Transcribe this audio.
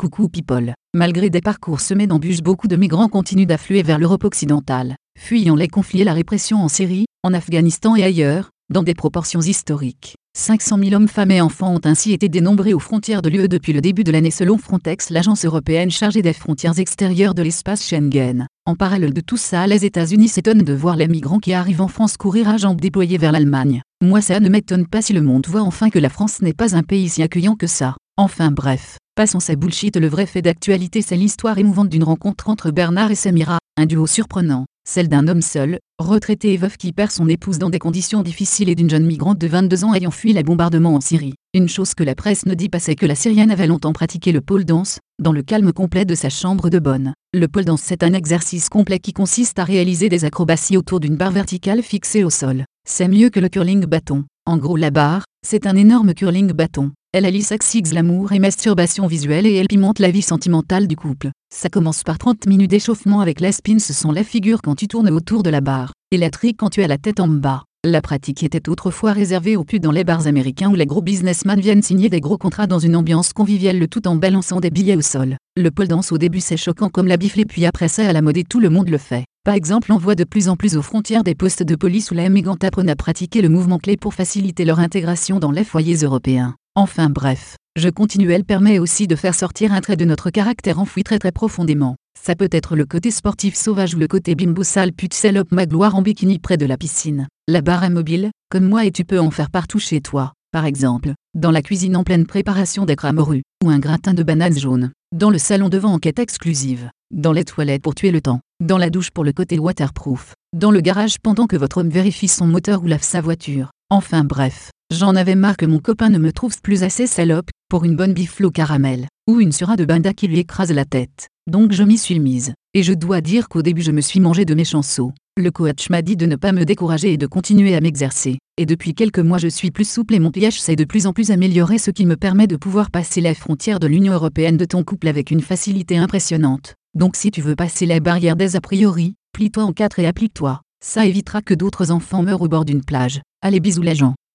Coucou people. Malgré des parcours semés d'embûches, beaucoup de migrants continuent d'affluer vers l'Europe occidentale, fuyant les conflits et la répression en Syrie, en Afghanistan et ailleurs, dans des proportions historiques. 500 000 hommes, femmes et enfants ont ainsi été dénombrés aux frontières de l'UE depuis le début de l'année selon Frontex, l'agence européenne chargée des frontières extérieures de l'espace Schengen. En parallèle de tout ça, les États-Unis s'étonnent de voir les migrants qui arrivent en France courir à jambes déployées vers l'Allemagne. Moi ça ne m'étonne pas si le monde voit enfin que la France n'est pas un pays si accueillant que ça. Enfin bref, passons ces bullshit, le vrai fait d'actualité c'est l'histoire émouvante d'une rencontre entre Bernard et Samira, un duo surprenant, celle d'un homme seul, retraité et veuf qui perd son épouse dans des conditions difficiles et d'une jeune migrante de 22 ans ayant fui les bombardements en Syrie. Une chose que la presse ne dit pas c'est que la Syrienne avait longtemps pratiqué le pole dance, dans le calme complet de sa chambre de bonne. Le pole dance c'est un exercice complet qui consiste à réaliser des acrobaties autour d'une barre verticale fixée au sol. C'est mieux que le curling bâton. En gros la barre, c'est un énorme curling bâton. Elle allie sexe, l'amour et masturbation visuelle et elle pimente la vie sentimentale du couple. Ça commence par 30 minutes d'échauffement avec la spin, ce sont les figures quand tu tournes autour de la barre, et la trick quand tu as la tête en bas. La pratique était autrefois réservée aux putes dans les bars américains où les gros businessmen viennent signer des gros contrats dans une ambiance conviviale le tout en balançant des billets au sol. Le pole dance au début c'est choquant comme la bifle puis après c'est à la mode et tout le monde le fait. Par exemple on voit de plus en plus aux frontières des postes de police où les migrants apprennent à pratiquer le mouvement clé pour faciliter leur intégration dans les foyers européens. Enfin bref, je continue elle permet aussi de faire sortir un trait de notre caractère enfoui très très profondément. Ça peut être le côté sportif sauvage ou le côté bimbo sale pute salope ma gloire en bikini près de la piscine. La barre est mobile, comme moi et tu peux en faire partout chez toi. Par exemple, dans la cuisine en pleine préparation des cramerues, ou un gratin de bananes jaunes. Dans le salon devant en quête exclusive. Dans les toilettes pour tuer le temps. Dans la douche pour le côté waterproof. Dans le garage pendant que votre homme vérifie son moteur ou lave sa voiture. Enfin bref, j'en avais marre que mon copain ne me trouve plus assez salope, pour une bonne bifle caramel, ou une sura de banda qui lui écrase la tête. Donc je m'y suis mise. Et je dois dire qu'au début je me suis mangé de mes chanceaux. Le coach m'a dit de ne pas me décourager et de continuer à m'exercer. Et depuis quelques mois je suis plus souple et mon piège s'est de plus en plus amélioré ce qui me permet de pouvoir passer les frontières de l'Union Européenne de ton couple avec une facilité impressionnante. Donc si tu veux passer les barrières des a priori, plie-toi en quatre et applique-toi. Ça évitera que d'autres enfants meurent au bord d'une plage. Allez bisous les gens.